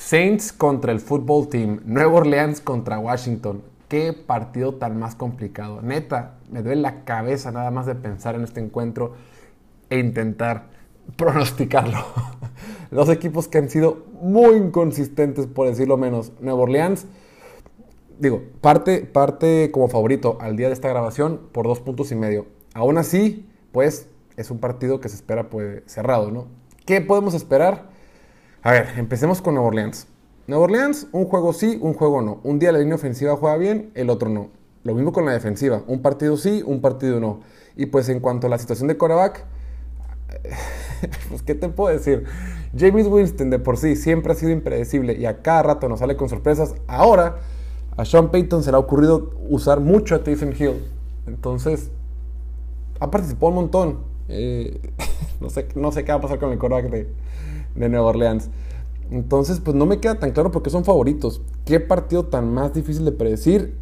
Saints contra el Football Team. Nueva Orleans contra Washington. Qué partido tan más complicado. Neta, me duele la cabeza nada más de pensar en este encuentro e intentar pronosticarlo. Dos equipos que han sido muy inconsistentes, por decirlo menos. Nueva Orleans, digo, parte, parte como favorito al día de esta grabación por dos puntos y medio. Aún así, pues es un partido que se espera pues, cerrado, ¿no? ¿Qué podemos esperar? A ver, empecemos con Nueva Orleans. Nueva Orleans, un juego sí, un juego no. Un día la línea ofensiva juega bien, el otro no. Lo mismo con la defensiva. Un partido sí, un partido no. Y pues en cuanto a la situación de coreback, pues ¿qué te puedo decir? James Winston de por sí siempre ha sido impredecible y a cada rato nos sale con sorpresas. Ahora a Sean Payton se le ha ocurrido usar mucho a Taysom Hill. Entonces, ha participado un montón. Eh, no, sé, no sé qué va a pasar con el coreback de, de Nueva Orleans. Entonces, pues no me queda tan claro porque son favoritos. Qué partido tan más difícil de predecir.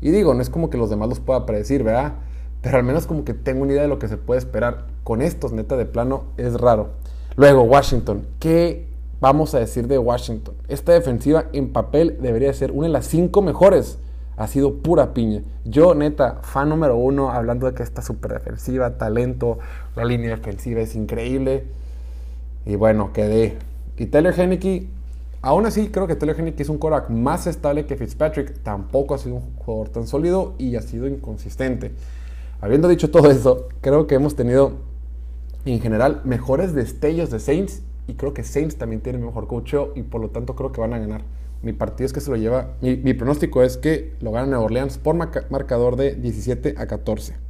Y digo, no es como que los demás los pueda predecir, ¿verdad? Pero al menos como que tengo una idea de lo que se puede esperar. Con estos, neta, de plano, es raro. Luego, Washington. ¿Qué vamos a decir de Washington? Esta defensiva en papel debería ser una de las cinco mejores. Ha sido pura piña. Yo, neta, fan número uno, hablando de que esta super defensiva, talento, la línea defensiva es increíble. Y bueno, quedé. Y Taylor Henneke, aún así, creo que Taylor Henneke es un coreback más estable que Fitzpatrick. Tampoco ha sido un jugador tan sólido y ha sido inconsistente. Habiendo dicho todo eso, creo que hemos tenido en general mejores destellos de Saints y creo que Saints también tiene mejor coacheo y por lo tanto creo que van a ganar. Mi partido es que se lo lleva, mi, pronóstico es que lo gana Nueva Orleans por marcador de 17 a 14.